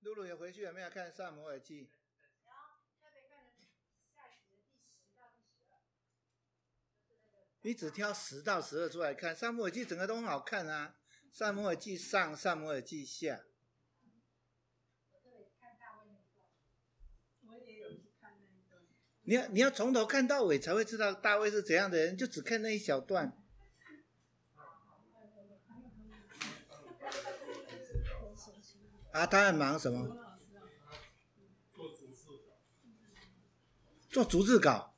露露也回去有没有看《撒母耳记》？你只挑十到十二出来看，《撒母耳记》整个都很好看啊，《撒母耳记上》《撒母耳记下》。你要你要从头看到尾才会知道大卫是怎样的人，就只看那一小段。啊，他在忙什么？做逐字稿。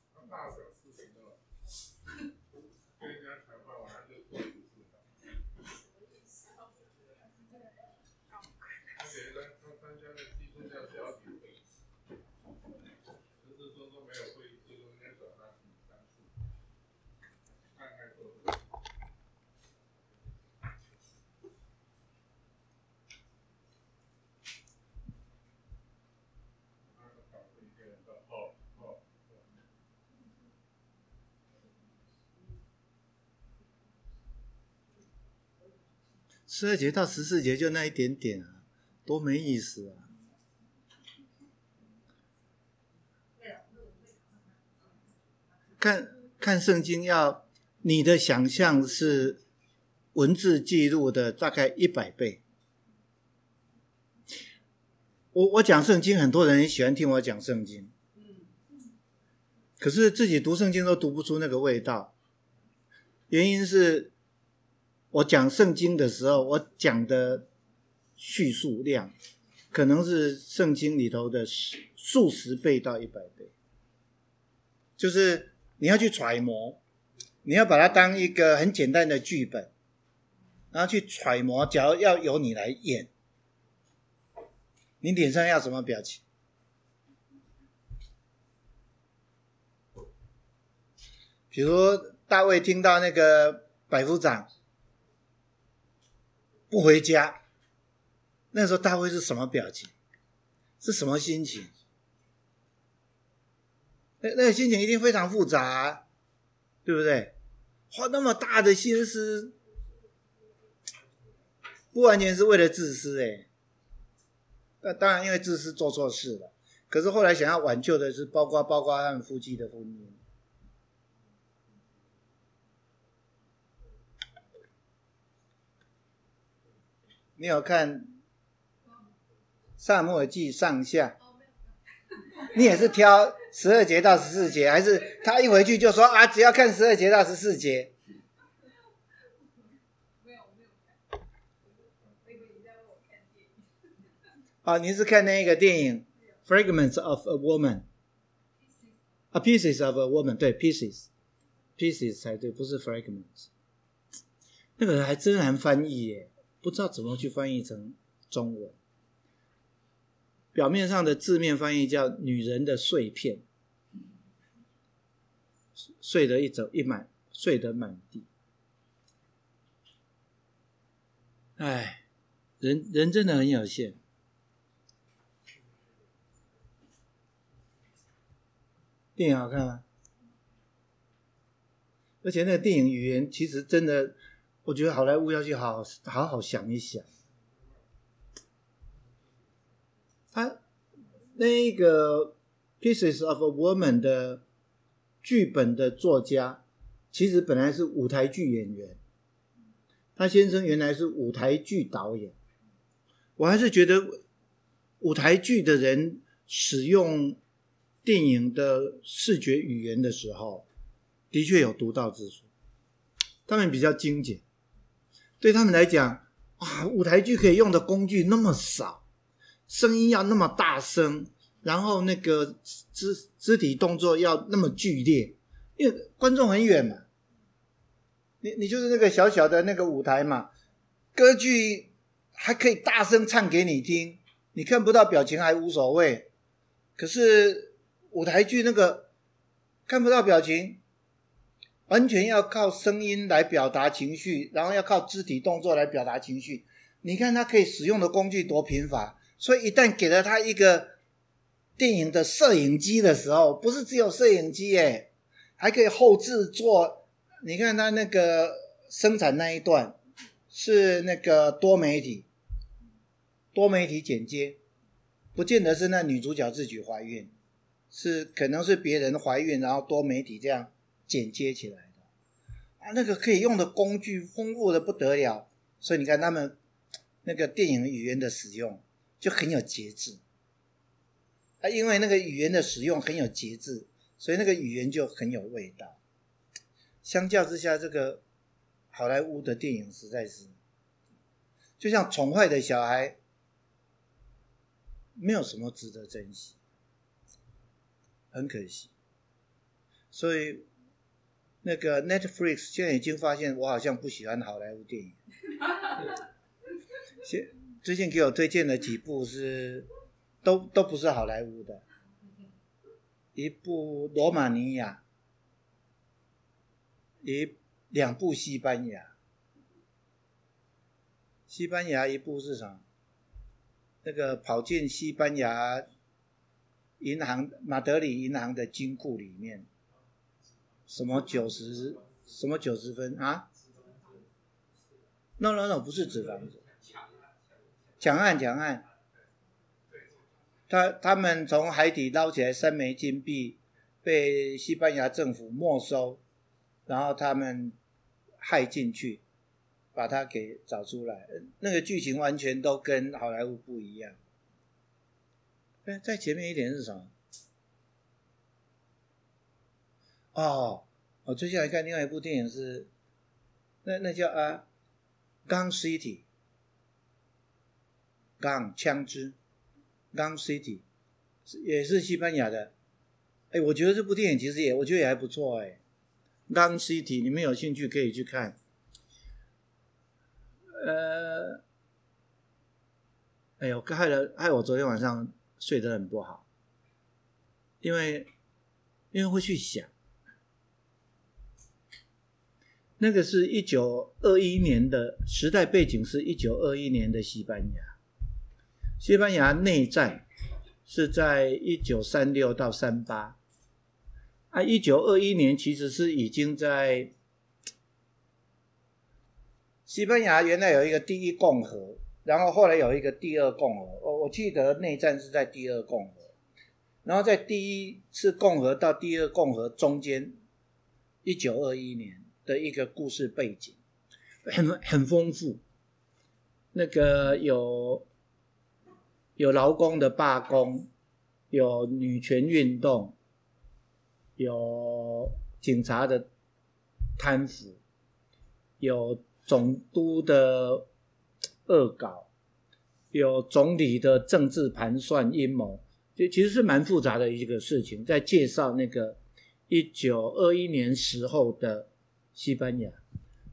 十二节到十四节就那一点点啊，多没意思啊！看看圣经要你的想象是文字记录的大概一百倍。我我讲圣经，很多人喜欢听我讲圣经，可是自己读圣经都读不出那个味道，原因是。我讲圣经的时候，我讲的叙述量可能是圣经里头的数十倍到一百倍，就是你要去揣摩，你要把它当一个很简单的剧本，然后去揣摩。假如要由你来演，你脸上要什么表情？比如大卫听到那个百夫长。不回家，那时候大卫是什么表情？是什么心情？那那个心情一定非常复杂，对不对？花那么大的心思，不完全是为了自私哎。那当然，因为自私做错事了。可是后来想要挽救的是，包括包括他们夫妻的婚姻。你有看《撒母耳记》上下？你也是挑十二节到十四节，还是他一回去就说啊，只要看十二节到十四节？啊，你是看那个电影《Fragments of a Woman》啊，《Pieces of a Woman》对，《Pieces》，Pieces 才对，不是 Fragments。那个还真难翻译耶。不知道怎么去翻译成中文。表面上的字面翻译叫“女人的碎片”，碎得一走一满，碎得满地。哎，人人真的很有限。电影好看吗？而且那个电影语言其实真的。我觉得好莱坞要去好好好好想一想，他那个《Pieces of a Woman》的剧本的作家，其实本来是舞台剧演员，他先生原来是舞台剧导演。我还是觉得舞台剧的人使用电影的视觉语言的时候，的确有独到之处，他们比较精简。对他们来讲，啊，舞台剧可以用的工具那么少，声音要那么大声，然后那个肢肢体动作要那么剧烈，因为观众很远嘛。你你就是那个小小的那个舞台嘛，歌剧还可以大声唱给你听，你看不到表情还无所谓，可是舞台剧那个看不到表情。完全要靠声音来表达情绪，然后要靠肢体动作来表达情绪。你看他可以使用的工具多贫乏，所以一旦给了他一个电影的摄影机的时候，不是只有摄影机诶，还可以后制作。你看他那个生产那一段是那个多媒体，多媒体剪接，不见得是那女主角自己怀孕，是可能是别人怀孕，然后多媒体这样剪接起来啊，那个可以用的工具丰富的不得了，所以你看他们那个电影语言的使用就很有节制啊，因为那个语言的使用很有节制，所以那个语言就很有味道。相较之下，这个好莱坞的电影实在是。就像宠坏的小孩，没有什么值得珍惜，很可惜。所以，那个 Netflix 现在已经发现，我好像不喜欢好莱坞电影。现最近给我推荐的几部是，都都不是好莱坞的，一部罗马尼亚，一两部西班牙。西班牙一部是什么？那个跑进西班牙银行马德里银行的金库里面，什么九十什么九十分啊？No No No，不是纸房子，抢案抢案。他他们从海底捞起来三枚金币，被西班牙政府没收，然后他们害进去。把它给找出来，那个剧情完全都跟好莱坞不一样。哎，在前面一点是什么？哦，我接下来看另外一部电影是，那那叫啊，Gun City，钢枪支，Gun City，也是西班牙的。哎，我觉得这部电影其实也，我觉得也还不错哎。Gun City，你们有兴趣可以去看。呃，哎呦，害了害我昨天晚上睡得很不好，因为因为会去想，那个是一九二一年的时代背景，是一九二一年的西班牙，西班牙内战是在一九三六到三八，啊，一九二一年其实是已经在。西班牙原来有一个第一共和，然后后来有一个第二共和。我我记得内战是在第二共和，然后在第一次共和到第二共和中间，一九二一年的一个故事背景，很很丰富。那个有有劳工的罢工，有女权运动，有警察的贪腐，有。总督的恶搞，有总理的政治盘算阴谋，就其实是蛮复杂的一个事情。在介绍那个一九二一年时候的西班牙，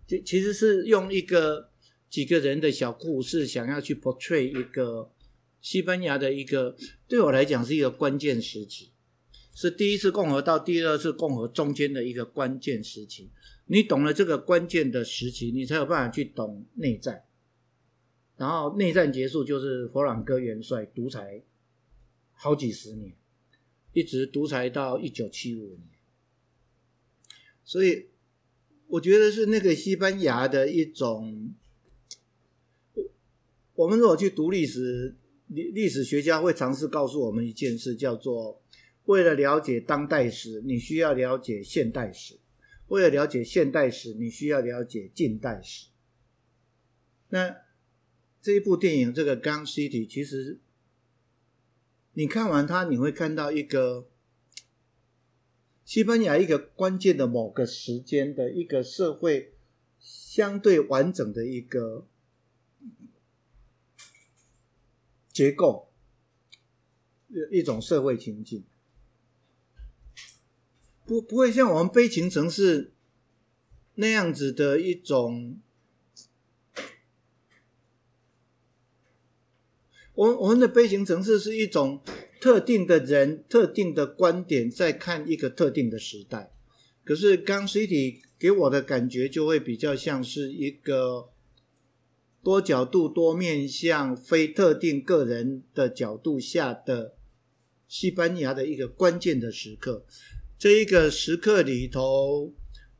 就其实是用一个几个人的小故事，想要去 portray 一个西班牙的一个，对我来讲是一个关键时期，是第一次共和到第二次共和中间的一个关键时期。你懂了这个关键的时期，你才有办法去懂内战。然后内战结束，就是佛朗哥元帅独裁好几十年，一直独裁到一九七五年。所以我觉得是那个西班牙的一种。我们如果去读历史，历历史学家会尝试告诉我们一件事，叫做为了了解当代史，你需要了解现代史。为了了解现代史，你需要了解近代史。那这一部电影，这个《Gun City》，其实你看完它，你会看到一个西班牙一个关键的某个时间的一个社会相对完整的一个结构，一种社会情境。不不会像我们悲情城市那样子的一种，我们我们的悲情城市是一种特定的人、特定的观点在看一个特定的时代。可是《Gun City》给我的感觉就会比较像是一个多角度、多面向、非特定个人的角度下的西班牙的一个关键的时刻。这一个时刻里头，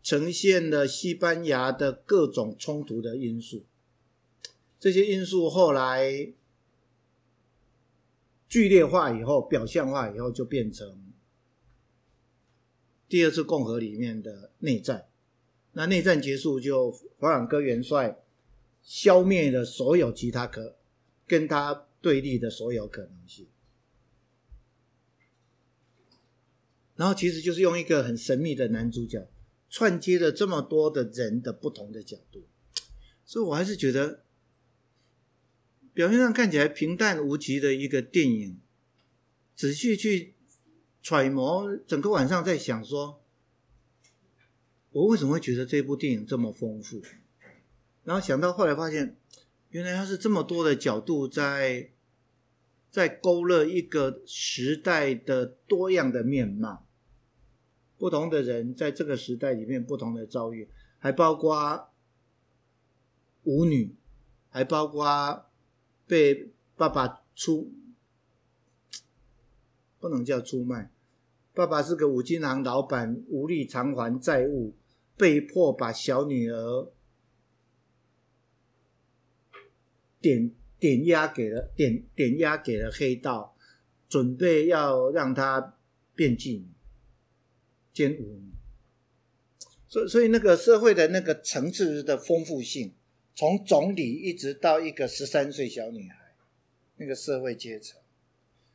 呈现了西班牙的各种冲突的因素。这些因素后来剧烈化以后，表象化以后，就变成第二次共和里面的内战。那内战结束，就弗朗哥元帅消灭了所有其他可跟他对立的所有可能性。然后其实就是用一个很神秘的男主角串接了这么多的人的不同的角度，所以我还是觉得表面上看起来平淡无奇的一个电影，仔细去揣摩，整个晚上在想说，我为什么会觉得这部电影这么丰富？然后想到后来发现，原来它是这么多的角度在在勾勒一个时代的多样的面貌。不同的人在这个时代里面不同的遭遇，还包括舞女，还包括被爸爸出，不能叫出卖，爸爸是个五金行老板，无力偿还债务，被迫把小女儿点点押给了点点押给了黑道，准备要让她变妓女。兼舞，所以所以那个社会的那个层次的丰富性，从总理一直到一个十三岁小女孩，那个社会阶层，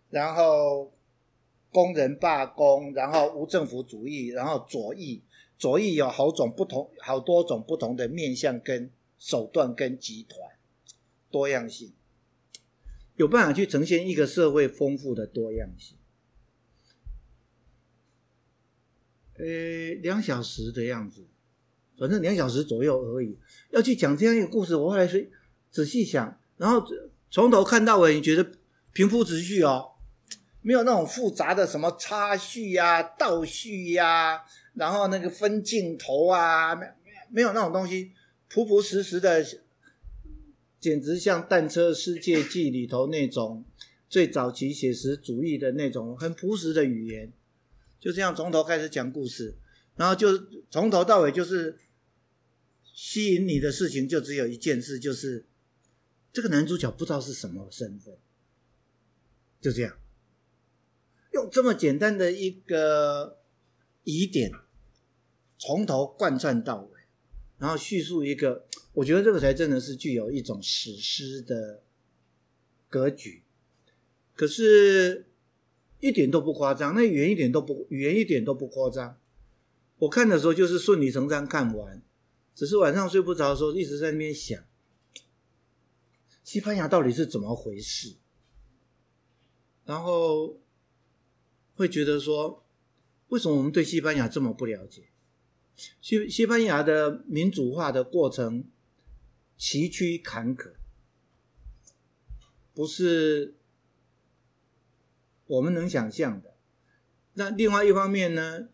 然后工人罢工，然后无政府主义，然后左翼，左翼有好种不同，好多种不同的面向跟手段跟集团，多样性，有办法去呈现一个社会丰富的多样性。呃，两小时的样子，反正两小时左右而已。要去讲这样一个故事，我后来是仔细想，然后从头看到尾，你觉得平铺直叙哦，没有那种复杂的什么插叙呀、啊、倒叙呀、啊，然后那个分镜头啊，没没有那种东西，朴朴实实的，简直像《淡车世界记》里头那种最早期写实主义的那种很朴实的语言。就这样从头开始讲故事，然后就从头到尾就是吸引你的事情就只有一件事，就是这个男主角不知道是什么身份，就这样用这么简单的一个疑点从头贯穿到尾，然后叙述一个，我觉得这个才真的是具有一种史诗的格局，可是。一点都不夸张，那语言一点都不语言一点都不夸张。我看的时候就是顺理成章看完，只是晚上睡不着的时候一直在那边想，西班牙到底是怎么回事？然后会觉得说，为什么我们对西班牙这么不了解？西西班牙的民主化的过程崎岖坎坷，不是。我们能想象的，那另外一方面呢，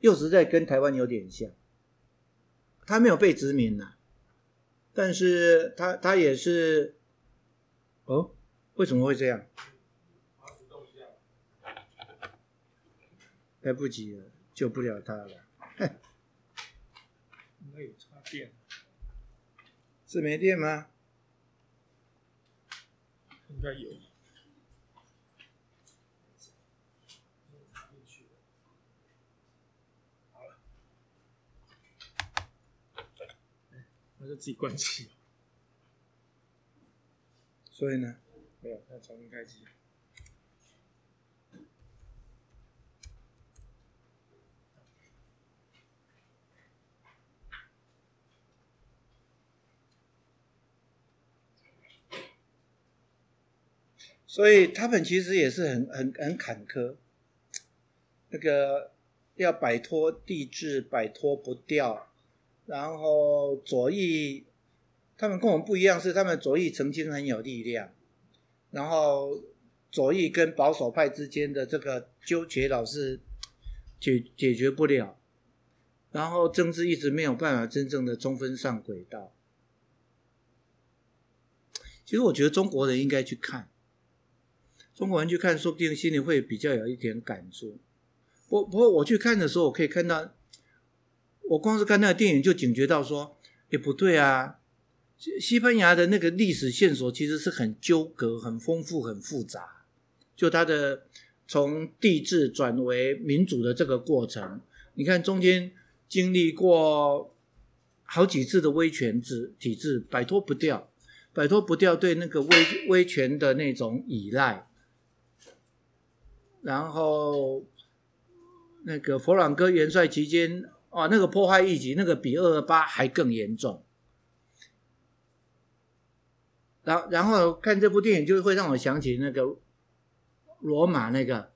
又实在跟台湾有点像，他没有被殖民呐，但是他他也是，哦，为什么会这样？来不及了，救不了他了，哼，应该有插电，是没电吗？应该有。就自己关机，所以呢，没有，再重新开机。所以他们其实也是很很很坎坷，那个要摆脱帝制，摆脱不掉。然后左翼，他们跟我们不一样，是他们左翼曾经很有力量，然后左翼跟保守派之间的这个纠结老是解解决不了，然后政治一直没有办法真正的充分上轨道。其实我觉得中国人应该去看，中国人去看，说不定心里会比较有一点感触。不不过我去看的时候，我可以看到。我光是看那个电影就警觉到说，也不对啊，西班牙的那个历史线索其实是很纠葛、很丰富、很复杂，就他的从帝制转为民主的这个过程。你看中间经历过好几次的威权制体制，摆脱不掉，摆脱不掉对那个威威权的那种依赖。然后那个佛朗哥元帅期间，啊，那个破坏一级，那个比二二八还更严重。然，然后看这部电影，就会让我想起那个罗马那个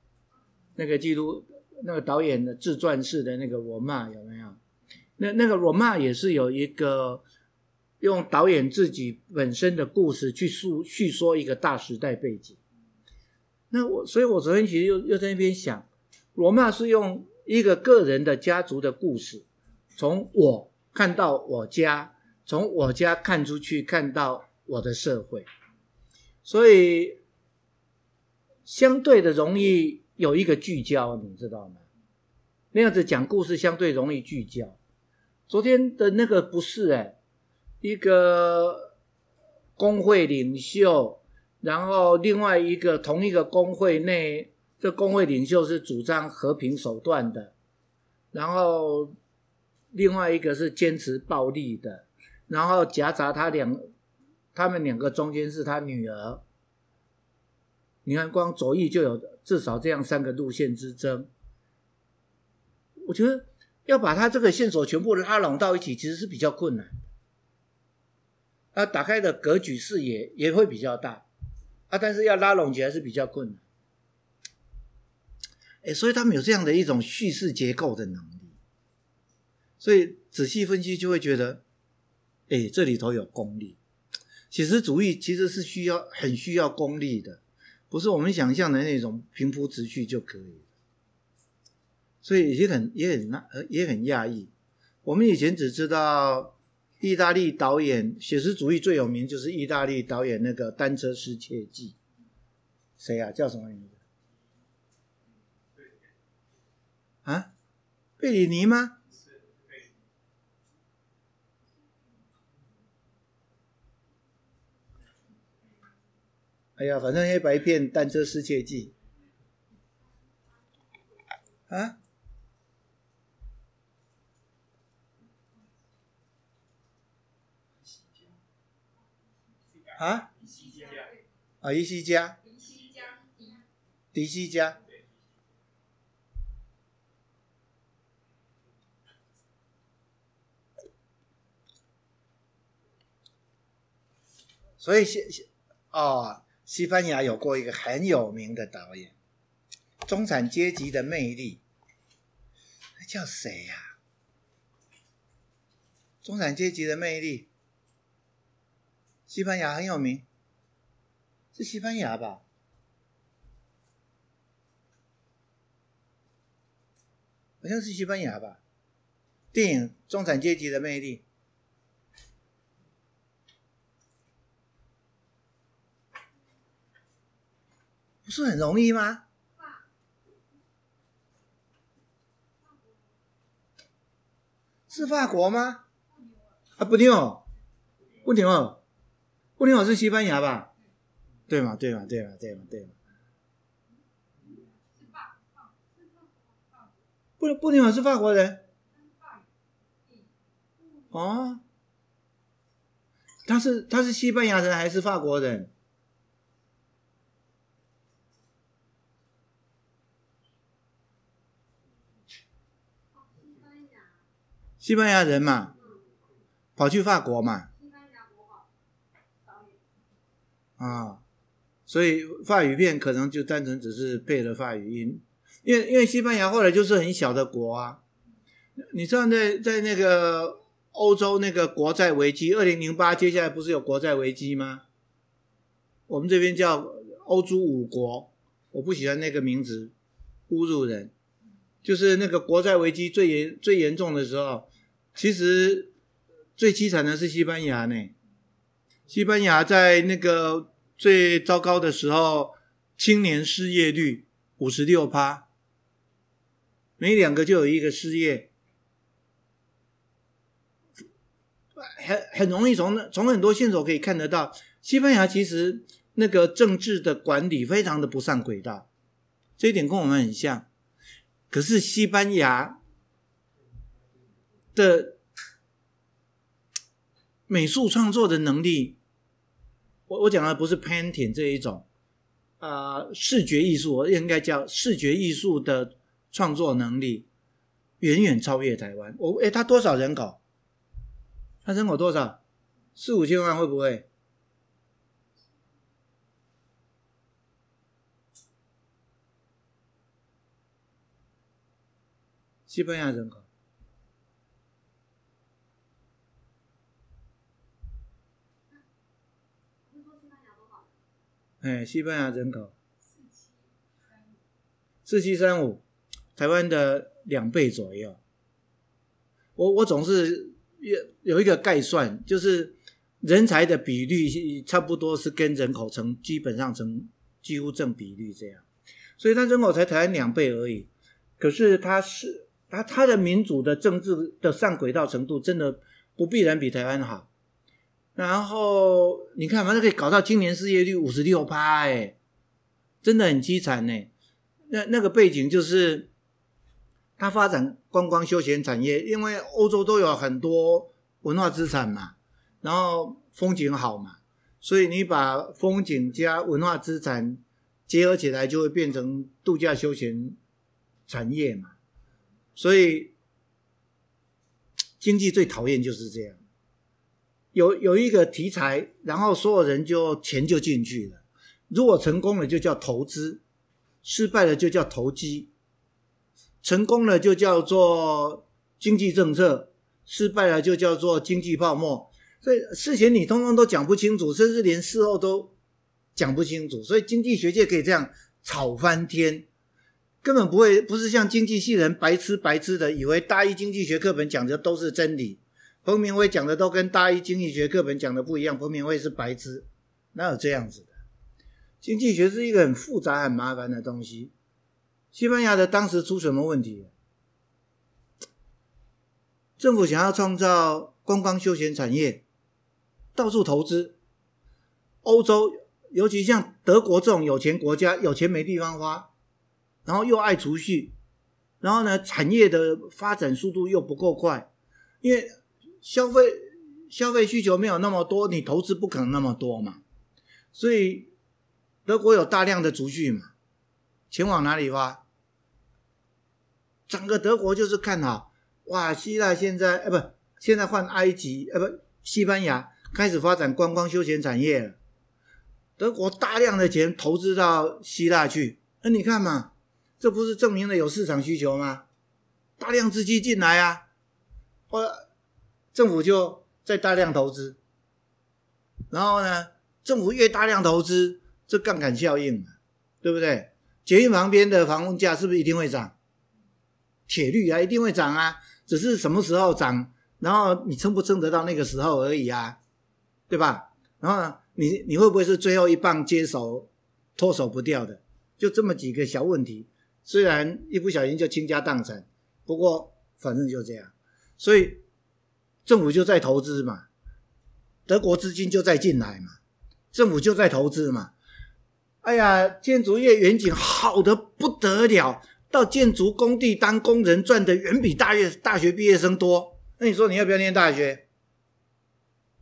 那个记录那个导演的自传式的那个罗马有没有？那那个罗马也是有一个用导演自己本身的故事去述叙说一个大时代背景。那我，所以我昨天其实又又在那边想，罗马是用一个个人的家族的故事，从我看到我家，从我家看出去看到。我的社会，所以相对的容易有一个聚焦，你知道吗？那样子讲故事相对容易聚焦。昨天的那个不是哎，一个工会领袖，然后另外一个同一个工会内，这工会领袖是主张和平手段的，然后另外一个是坚持暴力的，然后夹杂他两。他们两个中间是他女儿，你看，光左翼就有至少这样三个路线之争。我觉得要把他这个线索全部拉拢到一起，其实是比较困难。啊，打开的格局视野也会比较大啊，但是要拉拢起来是比较困难。哎，所以他们有这样的一种叙事结构的能力，所以仔细分析就会觉得，哎，这里头有功力。写实主义其实是需要很需要功力的，不是我们想象的那种平铺直叙就可以。所以也很也很呃也很讶异。我们以前只知道意大利导演写实主义最有名就是意大利导演那个《单车失窃记》，谁、啊？叫什么名字？啊？贝里尼吗？哎呀，反正黑白片《单车失窃记》啊啊啊！伊西加，迪西加，所以现现哦。西班牙有过一个很有名的导演，《中产阶级的魅力》，那叫谁呀？《中产阶级的魅力》，西班牙很有名，是西班牙吧？好像是西班牙吧？电影《中产阶级的魅力》。是很容易吗？是法国吗？啊，不对哦，不对哦，不对哦，是西班牙吧？对嘛？对嘛？对嘛？对嘛？对嘛？不不对哦，是法国人。哦，他是他是西班牙人还是法国人？西班牙人嘛，跑去法国嘛，啊，所以法语片可能就单纯只是配了法语音，因为因为西班牙后来就是很小的国啊，你知道在在那个欧洲那个国债危机，二零零八接下来不是有国债危机吗？我们这边叫欧洲五国，我不喜欢那个名字，侮辱人，就是那个国债危机最严最严重的时候。其实最凄惨的是西班牙呢。西班牙在那个最糟糕的时候，青年失业率五十六趴，每两个就有一个失业，很很容易从从很多线索可以看得到，西班牙其实那个政治的管理非常的不上轨道，这一点跟我们很像。可是西班牙的美术创作的能力，我我讲的不是 painting 这一种啊、视觉艺术，我应该叫视觉艺术的创作能力，远远超越台湾。我诶，他多少人口？他人口多少？四五千万会不会？西班牙人口，哎，西班牙人口四七三五，台湾的两倍左右。我我总是有有一个概算，就是人才的比率差不多是跟人口成基本上成几乎正比率这样，所以他人口才台湾两倍而已。可是他是。他他的民主的政治的上轨道程度真的不必然比台湾好，然后你看，反正可以搞到今年失业率五十六趴，哎，真的很凄惨呢。那那个背景就是，他发展观光休闲产业，因为欧洲都有很多文化资产嘛，然后风景好嘛，所以你把风景加文化资产结合起来，就会变成度假休闲产业嘛。所以，经济最讨厌就是这样，有有一个题材，然后所有人就钱就进去了。如果成功了，就叫投资；失败了，就叫投机。成功了就叫做经济政策，失败了就叫做经济泡沫。所以事前你通通都讲不清楚，甚至连事后都讲不清楚。所以经济学界可以这样吵翻天。根本不会，不是像经济系人白痴白痴的，以为大一经济学课本讲的都是真理。彭明辉讲的都跟大一经济学课本讲的不一样。彭明辉是白痴，哪有这样子的？经济学是一个很复杂、很麻烦的东西。西班牙的当时出什么问题？政府想要创造观光休闲产业，到处投资。欧洲，尤其像德国这种有钱国家，有钱没地方花。然后又爱储蓄，然后呢，产业的发展速度又不够快，因为消费消费需求没有那么多，你投资不可能那么多嘛，所以德国有大量的储蓄嘛，钱往哪里花？整个德国就是看好，哇，希腊现在呃不，现在换埃及呃不，西班牙开始发展观光休闲产业了，德国大量的钱投资到希腊去，那你看嘛。这不是证明了有市场需求吗？大量资金进来啊，或政府就在大量投资，然后呢，政府越大量投资，这杠杆效应嘛，对不对？捷运旁边的房屋价是不是一定会涨？铁律啊，一定会涨啊，只是什么时候涨，然后你撑不撑得到那个时候而已啊，对吧？然后，你你会不会是最后一棒接手，脱手不掉的？就这么几个小问题。虽然一不小心就倾家荡产，不过反正就这样，所以政府就在投资嘛，德国资金就在进来嘛，政府就在投资嘛。哎呀，建筑业远景好的不得了，到建筑工地当工人赚的远比大学大学毕业生多。那你说你要不要念大学？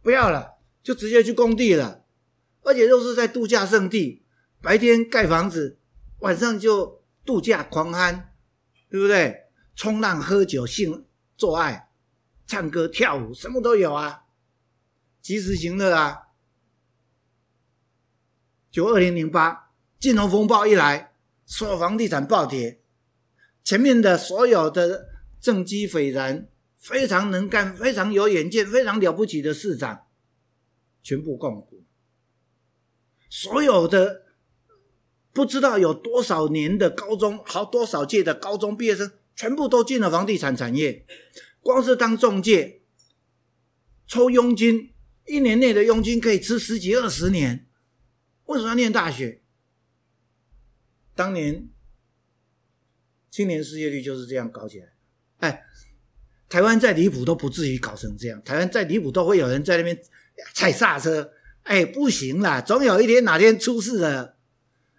不要了，就直接去工地了，而且都是在度假胜地，白天盖房子，晚上就。度假狂欢，对不对？冲浪、喝酒、性、做爱、唱歌、跳舞，什么都有啊！及时行乐啊！就二零零八金融风暴一来，所有房地产暴跌，前面的所有的政绩斐然、非常能干、非常有远见、非常了不起的市长，全部杠龟，所有的。不知道有多少年的高中，好多少届的高中毕业生，全部都进了房地产产业。光是当中介，抽佣金，一年内的佣金可以吃十几二十年。为什么要念大学？当年青年失业率就是这样搞起来。哎，台湾再离谱都不至于搞成这样。台湾再离谱都会有人在那边踩刹车。哎，不行啦，总有一天哪天出事了，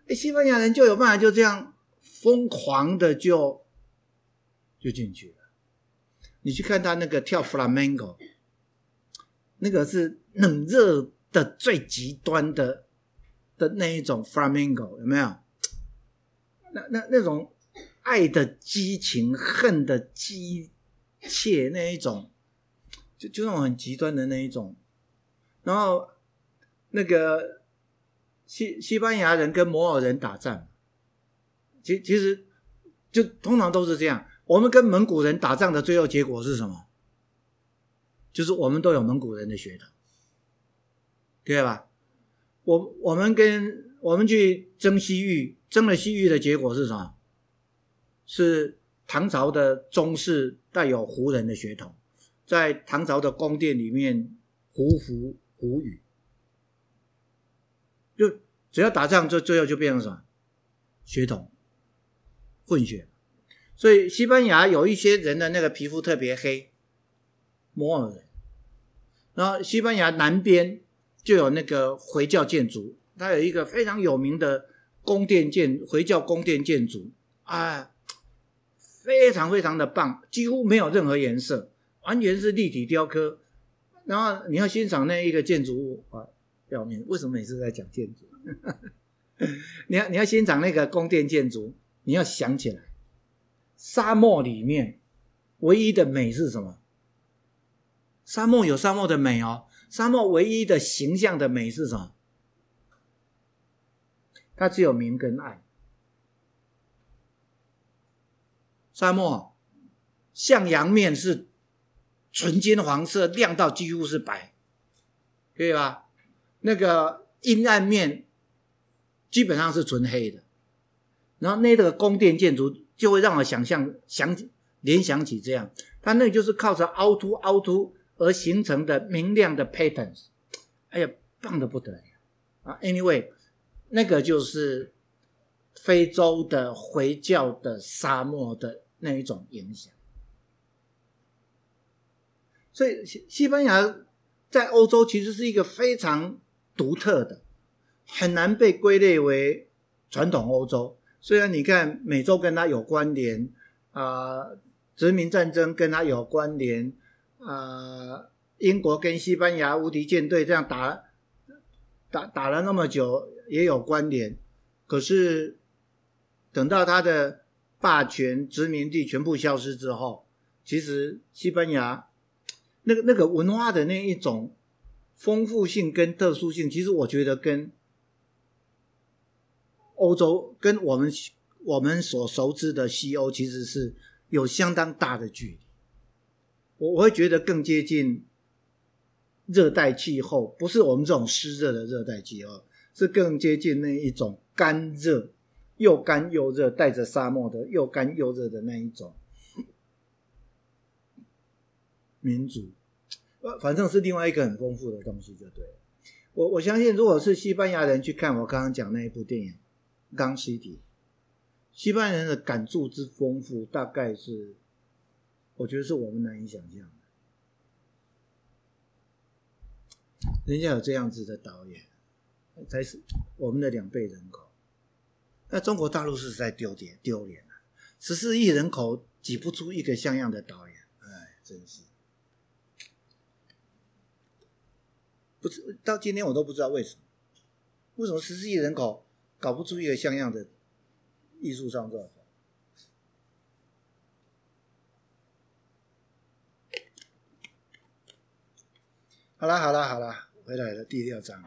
哎，西班牙人就有办法就这样疯狂的就就进去。你去看他那个跳 flamenco，那个是冷热的最极端的的那一种 flamenco，有没有？那那那种爱的激情、恨的激切那一种，就就那种很极端的那一种。然后那个西西班牙人跟摩尔人打仗，其其实就通常都是这样。我们跟蒙古人打仗的最后结果是什么？就是我们都有蒙古人的血统，对吧？我我们跟我们去争西域，争了西域的结果是什么？是唐朝的宗室带有胡人的血统，在唐朝的宫殿里面胡服胡语，就只要打仗，就最后就变成什么？血统混血。所以西班牙有一些人的那个皮肤特别黑，摩尔人。然后西班牙南边就有那个回教建筑，它有一个非常有名的宫殿建回教宫殿建筑，啊，非常非常的棒，几乎没有任何颜色，完全是立体雕刻。然后你要欣赏那一个建筑物啊，表面为什么每次在讲建筑？你要你要欣赏那个宫殿建筑，你要想起来。沙漠里面唯一的美是什么？沙漠有沙漠的美哦。沙漠唯一的形象的美是什么？它只有明跟暗。沙漠向阳面是纯金黄色，亮到几乎是白，可以吧？那个阴暗面基本上是纯黑的。然后那个宫殿建筑。就会让我想象、想联想起这样，它那就是靠着凹凸、凹凸而形成的明亮的 patterns，哎呀，棒的不得了啊！Anyway，那个就是非洲的回教的沙漠的那一种影响，所以西西班牙在欧洲其实是一个非常独特的，很难被归类为传统欧洲。虽然你看美洲跟它有关联，啊、殖民战争跟它有关联，啊、英国跟西班牙无敌舰队这样打打打了那么久也有关联，可是等到它的霸权殖民地全部消失之后，其实西班牙那个那个文化的那一种丰富性跟特殊性，其实我觉得跟。欧洲跟我们我们所熟知的西欧其实是有相当大的距离，我我会觉得更接近热带气候，不是我们这种湿热的热带气候，是更接近那一种干热又干又热带着沙漠的又干又热的那一种 民族，呃反正是另外一个很丰富的东西，就对了。我我相信，如果是西班牙人去看我刚刚讲那一部电影。刚 City，西班牙人的感触之丰富，大概是我觉得是我们难以想象的。人家有这样子的导演，才是我们的两倍人口。那中国大陆是在丢脸丢脸啊！十四亿人口挤不出一个像样的导演，哎，真是。不是到今天我都不知道为什么，为什么十四亿人口？搞不出一个像样的艺术创作。好啦，好啦，好啦，回来了，第六章。